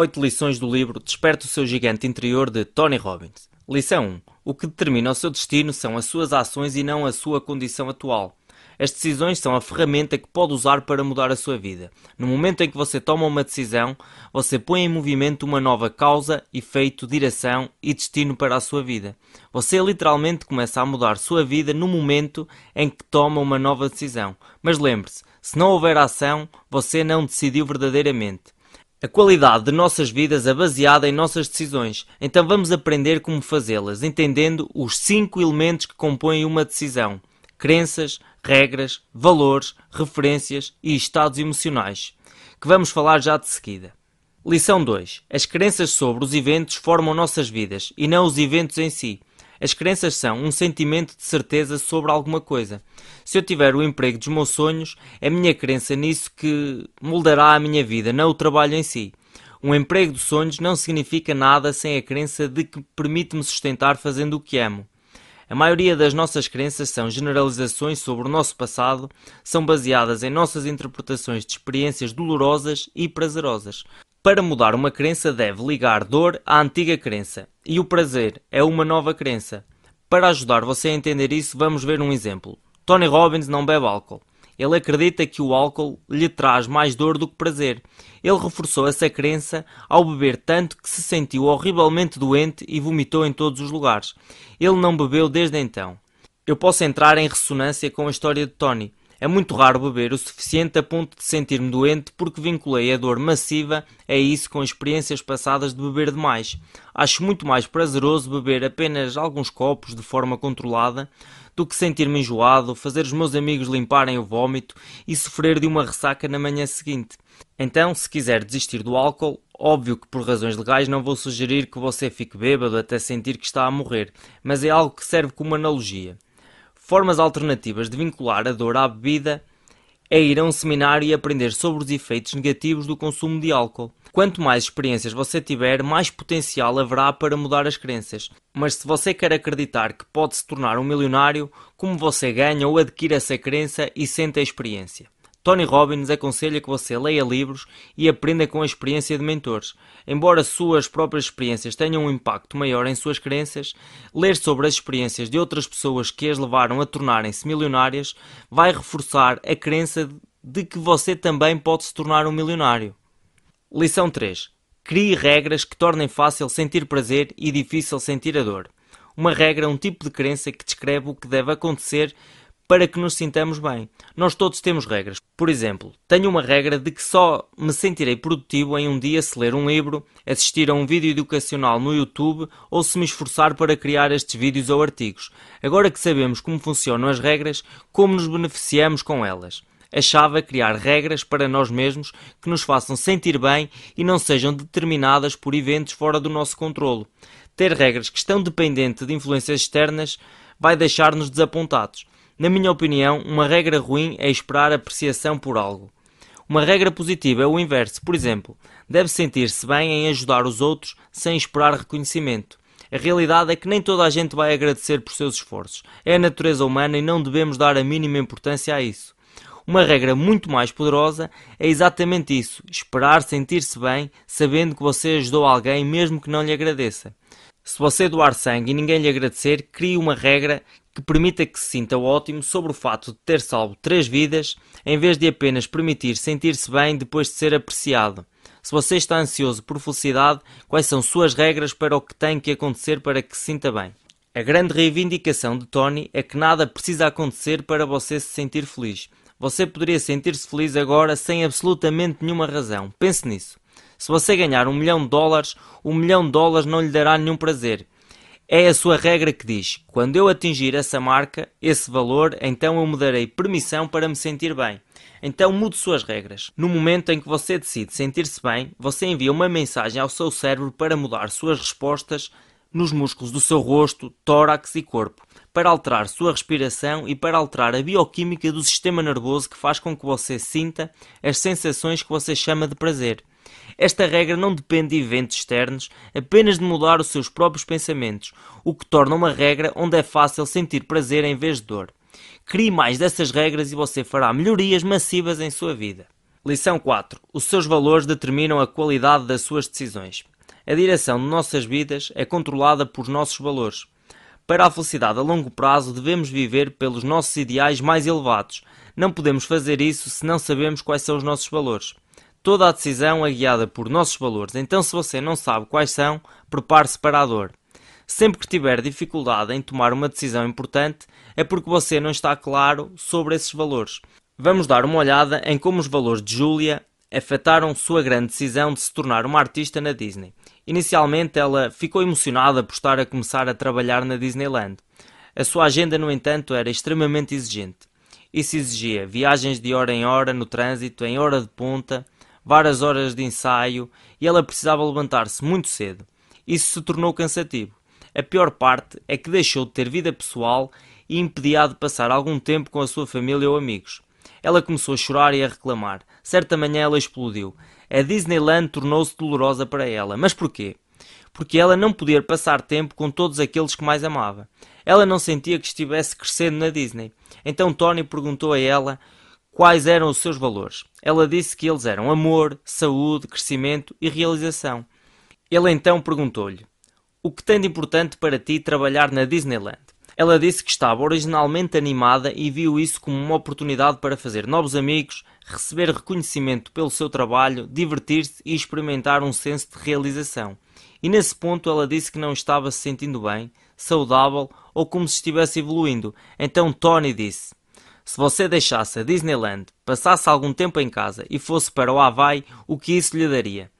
Oito lições do livro Desperta o seu gigante interior de Tony Robbins. Lição 1. O que determina o seu destino são as suas ações e não a sua condição atual. As decisões são a ferramenta que pode usar para mudar a sua vida. No momento em que você toma uma decisão, você põe em movimento uma nova causa, efeito, direção e destino para a sua vida. Você literalmente começa a mudar sua vida no momento em que toma uma nova decisão. Mas lembre-se, se não houver ação, você não decidiu verdadeiramente. A qualidade de nossas vidas é baseada em nossas decisões, então vamos aprender como fazê-las, entendendo os cinco elementos que compõem uma decisão: crenças, regras, valores, referências e estados emocionais, que vamos falar já de seguida. Lição 2: As crenças sobre os eventos formam nossas vidas e não os eventos em si. As crenças são um sentimento de certeza sobre alguma coisa. Se eu tiver o emprego dos meus sonhos, é a minha crença nisso que moldará a minha vida, não o trabalho em si. Um emprego dos sonhos não significa nada sem a crença de que permite-me sustentar fazendo o que amo. A maioria das nossas crenças são generalizações sobre o nosso passado, são baseadas em nossas interpretações de experiências dolorosas e prazerosas. Para mudar uma crença, deve ligar dor à antiga crença, e o prazer é uma nova crença. Para ajudar você a entender isso, vamos ver um exemplo. Tony Robbins não bebe álcool. Ele acredita que o álcool lhe traz mais dor do que prazer. Ele reforçou essa crença ao beber tanto que se sentiu horrivelmente doente e vomitou em todos os lugares. Ele não bebeu desde então. Eu posso entrar em ressonância com a história de Tony. É muito raro beber o suficiente a ponto de sentir-me doente porque vinculei a dor massiva a isso com experiências passadas de beber demais. Acho muito mais prazeroso beber apenas alguns copos de forma controlada do que sentir-me enjoado, fazer os meus amigos limparem o vômito e sofrer de uma ressaca na manhã seguinte. Então, se quiser desistir do álcool, óbvio que por razões legais não vou sugerir que você fique bêbado até sentir que está a morrer, mas é algo que serve como analogia. Formas alternativas de vincular a dor à bebida é ir a um seminário e aprender sobre os efeitos negativos do consumo de álcool. Quanto mais experiências você tiver, mais potencial haverá para mudar as crenças. Mas se você quer acreditar que pode se tornar um milionário, como você ganha ou adquire essa crença e sente a experiência? Tony Robbins aconselha que você leia livros e aprenda com a experiência de mentores. Embora suas próprias experiências tenham um impacto maior em suas crenças, ler sobre as experiências de outras pessoas que as levaram a tornarem-se milionárias vai reforçar a crença de que você também pode se tornar um milionário. Lição 3. Crie regras que tornem fácil sentir prazer e difícil sentir a dor. Uma regra é um tipo de crença que descreve o que deve acontecer para que nos sintamos bem. Nós todos temos regras. Por exemplo, tenho uma regra de que só me sentirei produtivo em um dia se ler um livro, assistir a um vídeo educacional no YouTube ou se me esforçar para criar estes vídeos ou artigos. Agora que sabemos como funcionam as regras, como nos beneficiamos com elas? A chave é criar regras para nós mesmos que nos façam sentir bem e não sejam determinadas por eventos fora do nosso controlo. Ter regras que estão dependentes de influências externas vai deixar-nos desapontados. Na minha opinião, uma regra ruim é esperar apreciação por algo. Uma regra positiva é o inverso. Por exemplo, deve sentir-se bem em ajudar os outros sem esperar reconhecimento. A realidade é que nem toda a gente vai agradecer por seus esforços. É a natureza humana e não devemos dar a mínima importância a isso. Uma regra muito mais poderosa é exatamente isso: esperar sentir-se bem, sabendo que você ajudou alguém, mesmo que não lhe agradeça. Se você doar sangue e ninguém lhe agradecer, crie uma regra que permita que se sinta ótimo sobre o fato de ter salvo três vidas, em vez de apenas permitir sentir-se bem depois de ser apreciado. Se você está ansioso por felicidade, quais são suas regras para o que tem que acontecer para que se sinta bem? A grande reivindicação de Tony é que nada precisa acontecer para você se sentir feliz. Você poderia sentir-se feliz agora sem absolutamente nenhuma razão. Pense nisso. Se você ganhar um milhão de dólares, um milhão de dólares não lhe dará nenhum prazer. É a sua regra que diz: quando eu atingir essa marca, esse valor, então eu me darei permissão para me sentir bem. Então mude suas regras. No momento em que você decide sentir-se bem, você envia uma mensagem ao seu cérebro para mudar suas respostas nos músculos do seu rosto, tórax e corpo, para alterar sua respiração e para alterar a bioquímica do sistema nervoso que faz com que você sinta as sensações que você chama de prazer. Esta regra não depende de eventos externos, apenas de mudar os seus próprios pensamentos, o que torna uma regra onde é fácil sentir prazer em vez de dor. Crie mais dessas regras e você fará melhorias massivas em sua vida. Lição 4. Os seus valores determinam a qualidade das suas decisões. A direção de nossas vidas é controlada por nossos valores. Para a felicidade a longo prazo, devemos viver pelos nossos ideais mais elevados. Não podemos fazer isso se não sabemos quais são os nossos valores. Toda a decisão é guiada por nossos valores, então se você não sabe quais são, prepare-se para a dor. Sempre que tiver dificuldade em tomar uma decisão importante, é porque você não está claro sobre esses valores. Vamos dar uma olhada em como os valores de Julia afetaram sua grande decisão de se tornar uma artista na Disney. Inicialmente, ela ficou emocionada por estar a começar a trabalhar na Disneyland. A sua agenda, no entanto, era extremamente exigente. Isso exigia viagens de hora em hora no trânsito, em hora de ponta, várias horas de ensaio e ela precisava levantar-se muito cedo. Isso se tornou cansativo. A pior parte é que deixou de ter vida pessoal e impedia de passar algum tempo com a sua família ou amigos. Ela começou a chorar e a reclamar. Certa manhã ela explodiu. A Disneyland tornou-se dolorosa para ela. Mas porquê? Porque ela não podia passar tempo com todos aqueles que mais amava. Ela não sentia que estivesse crescendo na Disney. Então Tony perguntou a ela quais eram os seus valores. Ela disse que eles eram amor, saúde, crescimento e realização. Ele então perguntou-lhe: O que tem de importante para ti trabalhar na Disneyland? Ela disse que estava originalmente animada e viu isso como uma oportunidade para fazer novos amigos, receber reconhecimento pelo seu trabalho, divertir-se e experimentar um senso de realização. E nesse ponto ela disse que não estava se sentindo bem, saudável ou como se estivesse evoluindo. Então Tony disse: se você deixasse a Disneyland, passasse algum tempo em casa e fosse para o Havaí, o que isso lhe daria?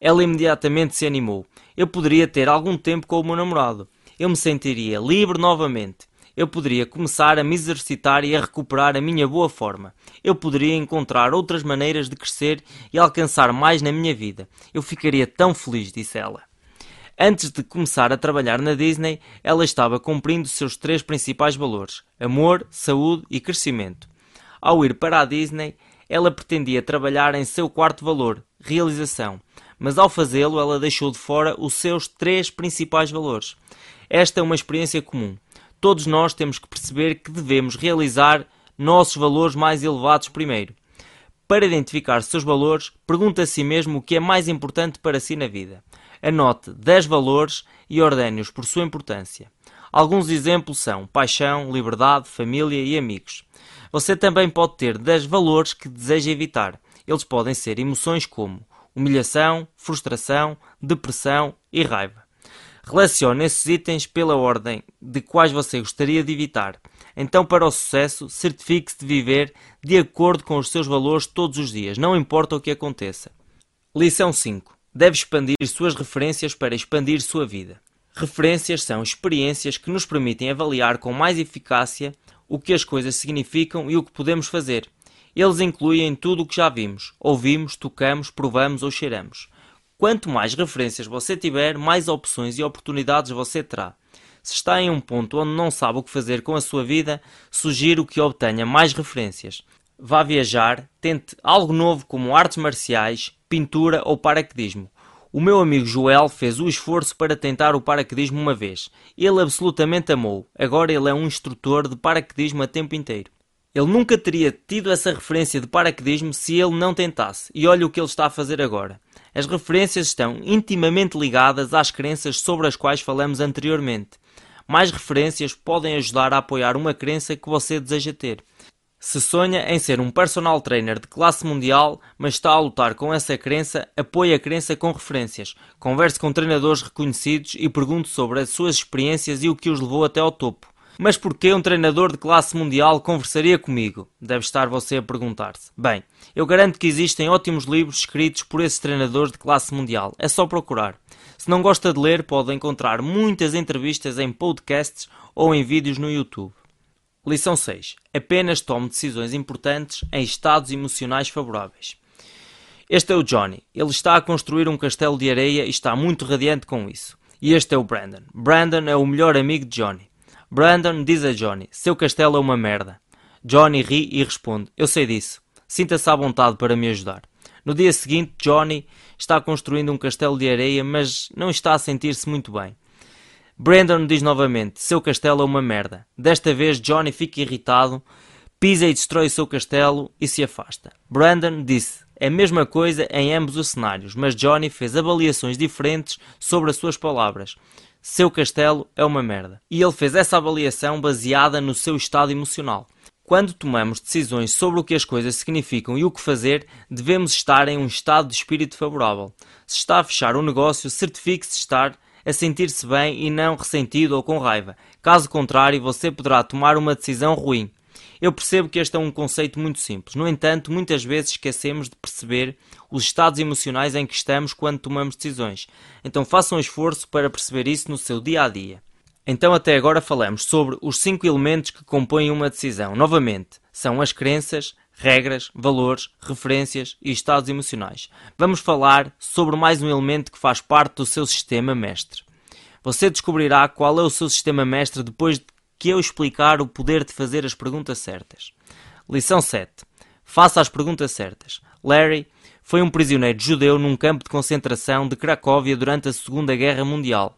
Ela imediatamente se animou. Eu poderia ter algum tempo com o meu namorado. Eu me sentiria livre novamente. Eu poderia começar a me exercitar e a recuperar a minha boa forma. Eu poderia encontrar outras maneiras de crescer e alcançar mais na minha vida. Eu ficaria tão feliz, disse ela. Antes de começar a trabalhar na Disney, ela estava cumprindo seus três principais valores: amor, saúde e crescimento. Ao ir para a Disney, ela pretendia trabalhar em seu quarto valor, realização, mas ao fazê-lo, ela deixou de fora os seus três principais valores. Esta é uma experiência comum. Todos nós temos que perceber que devemos realizar nossos valores mais elevados primeiro. Para identificar seus valores, pergunte a si mesmo o que é mais importante para si na vida. Anote 10 valores e ordene-os por sua importância. Alguns exemplos são paixão, liberdade, família e amigos. Você também pode ter 10 valores que deseja evitar. Eles podem ser emoções como humilhação, frustração, depressão e raiva. Relacione esses itens pela ordem de quais você gostaria de evitar. Então, para o sucesso, certifique-se de viver de acordo com os seus valores todos os dias, não importa o que aconteça. Lição 5 deve expandir suas referências para expandir sua vida. Referências são experiências que nos permitem avaliar com mais eficácia o que as coisas significam e o que podemos fazer. Eles incluem tudo o que já vimos, ouvimos, tocamos, provamos ou cheiramos. Quanto mais referências você tiver, mais opções e oportunidades você terá. Se está em um ponto onde não sabe o que fazer com a sua vida, sugiro que obtenha mais referências. Vá viajar, tente algo novo como artes marciais, pintura ou paraquedismo. O meu amigo Joel fez o esforço para tentar o paraquedismo uma vez. Ele absolutamente amou. Agora ele é um instrutor de paraquedismo a tempo inteiro. Ele nunca teria tido essa referência de paraquedismo se ele não tentasse. E olha o que ele está a fazer agora. As referências estão intimamente ligadas às crenças sobre as quais falamos anteriormente. Mais referências podem ajudar a apoiar uma crença que você deseja ter. Se sonha em ser um personal trainer de classe mundial, mas está a lutar com essa crença, apoie a crença com referências. Converse com treinadores reconhecidos e pergunte sobre as suas experiências e o que os levou até ao topo. Mas por que um treinador de classe mundial conversaria comigo? Deve estar você a perguntar-se. Bem, eu garanto que existem ótimos livros escritos por esses treinadores de classe mundial. É só procurar. Se não gosta de ler, pode encontrar muitas entrevistas em podcasts ou em vídeos no YouTube. Lição 6. Apenas tome decisões importantes em estados emocionais favoráveis. Este é o Johnny. Ele está a construir um castelo de areia e está muito radiante com isso. E este é o Brandon. Brandon é o melhor amigo de Johnny. Brandon diz a Johnny: Seu castelo é uma merda. Johnny ri e responde: Eu sei disso. Sinta-se à vontade para me ajudar. No dia seguinte, Johnny está construindo um castelo de areia, mas não está a sentir-se muito bem. Brandon diz novamente: Seu castelo é uma merda. Desta vez, Johnny fica irritado, pisa e destrói seu castelo e se afasta. Brandon disse É a mesma coisa em ambos os cenários, mas Johnny fez avaliações diferentes sobre as suas palavras. Seu castelo é uma merda. E ele fez essa avaliação baseada no seu estado emocional. Quando tomamos decisões sobre o que as coisas significam e o que fazer, devemos estar em um estado de espírito favorável. Se está a fechar um negócio, certifique-se estar a sentir-se bem e não ressentido ou com raiva. Caso contrário, você poderá tomar uma decisão ruim. Eu percebo que este é um conceito muito simples. No entanto, muitas vezes esquecemos de perceber os estados emocionais em que estamos quando tomamos decisões. Então faça um esforço para perceber isso no seu dia a dia. Então, até agora falamos sobre os cinco elementos que compõem uma decisão. Novamente, são as crenças, regras, valores, referências e estados emocionais. Vamos falar sobre mais um elemento que faz parte do seu sistema mestre. Você descobrirá qual é o seu sistema mestre depois de que eu explicar o poder de fazer as perguntas certas. Lição 7. Faça as perguntas certas. Larry foi um prisioneiro judeu num campo de concentração de Cracóvia durante a Segunda Guerra Mundial.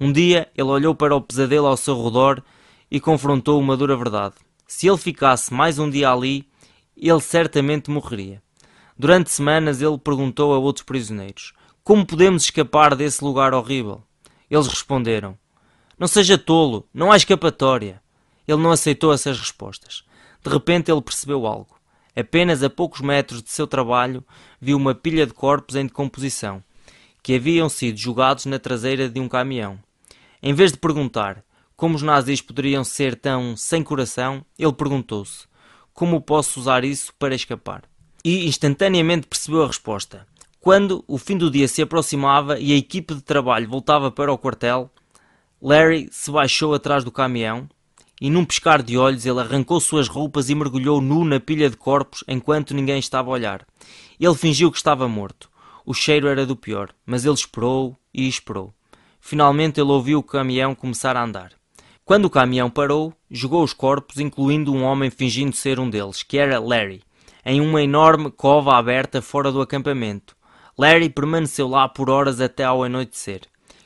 Um dia ele olhou para o pesadelo ao seu redor e confrontou uma dura verdade. Se ele ficasse mais um dia ali, ele certamente morreria. Durante semanas ele perguntou a outros prisioneiros: Como podemos escapar desse lugar horrível? Eles responderam: Não seja tolo, não há escapatória. Ele não aceitou essas respostas. De repente ele percebeu algo. Apenas a poucos metros de seu trabalho viu uma pilha de corpos em decomposição, que haviam sido jogados na traseira de um caminhão. Em vez de perguntar como os nazis poderiam ser tão sem coração, ele perguntou-se: como posso usar isso para escapar? E instantaneamente percebeu a resposta. Quando o fim do dia se aproximava e a equipe de trabalho voltava para o quartel, Larry se baixou atrás do caminhão e, num piscar de olhos, ele arrancou suas roupas e mergulhou nu na pilha de corpos enquanto ninguém estava a olhar. Ele fingiu que estava morto. O cheiro era do pior, mas ele esperou e esperou. Finalmente ele ouviu o caminhão começar a andar. Quando o caminhão parou, jogou os corpos, incluindo um homem fingindo ser um deles, que era Larry, em uma enorme cova aberta fora do acampamento. Larry permaneceu lá por horas até ao anoitecer.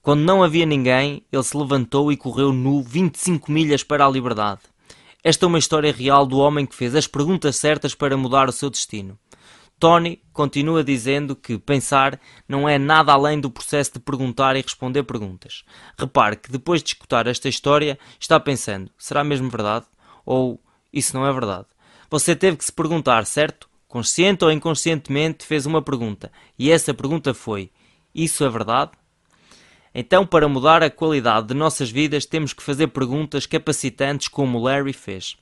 Quando não havia ninguém, ele se levantou e correu nu 25 milhas para a liberdade. Esta é uma história real do homem que fez as perguntas certas para mudar o seu destino. Tony continua dizendo que pensar não é nada além do processo de perguntar e responder perguntas. Repare que depois de escutar esta história está pensando: será mesmo verdade? Ou isso não é verdade? Você teve que se perguntar, certo? Consciente ou inconscientemente fez uma pergunta e essa pergunta foi: Isso é verdade? Então, para mudar a qualidade de nossas vidas, temos que fazer perguntas capacitantes como Larry fez.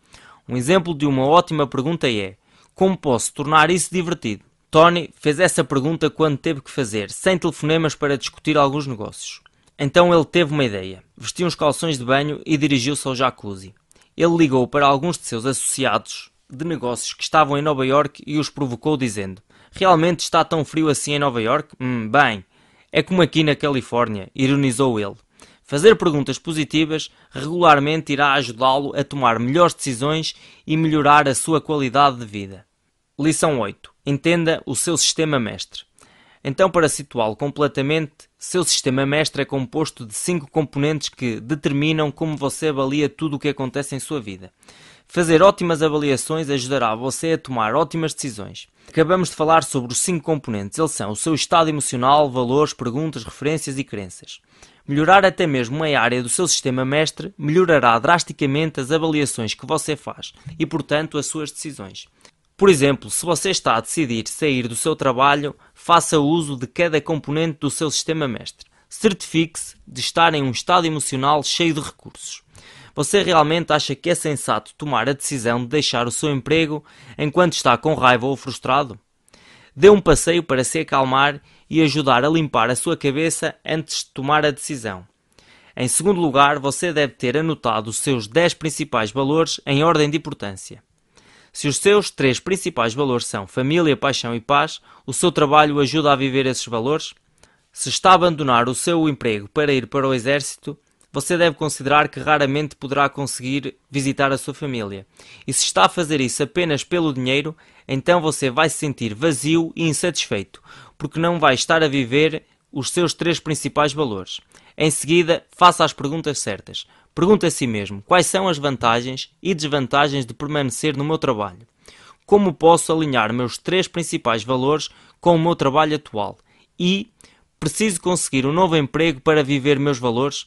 Um exemplo de uma ótima pergunta é: como posso tornar isso divertido? Tony fez essa pergunta quando teve que fazer 100 telefonemas para discutir alguns negócios. Então ele teve uma ideia. Vestiu uns calções de banho e dirigiu-se ao jacuzzi. Ele ligou para alguns de seus associados de negócios que estavam em Nova York e os provocou dizendo: Realmente está tão frio assim em Nova York? Hum, bem, é como aqui na Califórnia, ironizou ele. Fazer perguntas positivas regularmente irá ajudá-lo a tomar melhores decisões e melhorar a sua qualidade de vida. Lição 8. Entenda o seu sistema mestre. Então, para situá-lo completamente, seu sistema mestre é composto de cinco componentes que determinam como você avalia tudo o que acontece em sua vida. Fazer ótimas avaliações ajudará você a tomar ótimas decisões. Acabamos de falar sobre os cinco componentes. Eles são o seu estado emocional, valores, perguntas, referências e crenças. Melhorar até mesmo uma área do seu sistema mestre melhorará drasticamente as avaliações que você faz e, portanto, as suas decisões. Por exemplo, se você está a decidir sair do seu trabalho, faça uso de cada componente do seu sistema mestre. Certifique-se de estar em um estado emocional cheio de recursos. Você realmente acha que é sensato tomar a decisão de deixar o seu emprego enquanto está com raiva ou frustrado? Dê um passeio para se acalmar e ajudar a limpar a sua cabeça antes de tomar a decisão. Em segundo lugar, você deve ter anotado os seus 10 principais valores em ordem de importância. Se os seus três principais valores são família, paixão e paz, o seu trabalho ajuda a viver esses valores? Se está a abandonar o seu emprego para ir para o exército, você deve considerar que raramente poderá conseguir visitar a sua família. E se está a fazer isso apenas pelo dinheiro, então você vai se sentir vazio e insatisfeito, porque não vai estar a viver os seus três principais valores. Em seguida, faça as perguntas certas. Pergunte a si mesmo quais são as vantagens e desvantagens de permanecer no meu trabalho. como posso alinhar meus três principais valores com o meu trabalho atual e preciso conseguir um novo emprego para viver meus valores.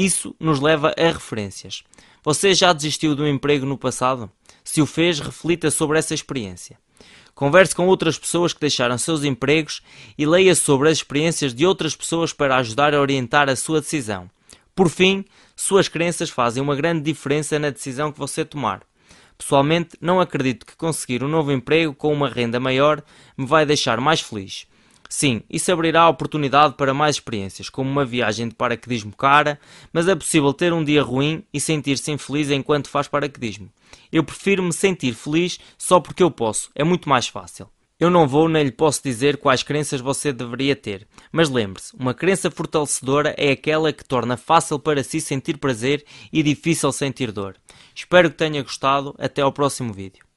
Isso nos leva a referências. Você já desistiu de um emprego no passado? Se o fez, reflita sobre essa experiência. Converse com outras pessoas que deixaram seus empregos e leia sobre as experiências de outras pessoas para ajudar a orientar a sua decisão. Por fim, suas crenças fazem uma grande diferença na decisão que você tomar. Pessoalmente, não acredito que conseguir um novo emprego com uma renda maior me vai deixar mais feliz. Sim, isso abrirá a oportunidade para mais experiências, como uma viagem de paraquedismo cara, mas é possível ter um dia ruim e sentir-se infeliz enquanto faz paraquedismo. Eu prefiro me sentir feliz só porque eu posso, é muito mais fácil. Eu não vou nem lhe posso dizer quais crenças você deveria ter, mas lembre-se, uma crença fortalecedora é aquela que torna fácil para si sentir prazer e difícil sentir dor. Espero que tenha gostado, até ao próximo vídeo.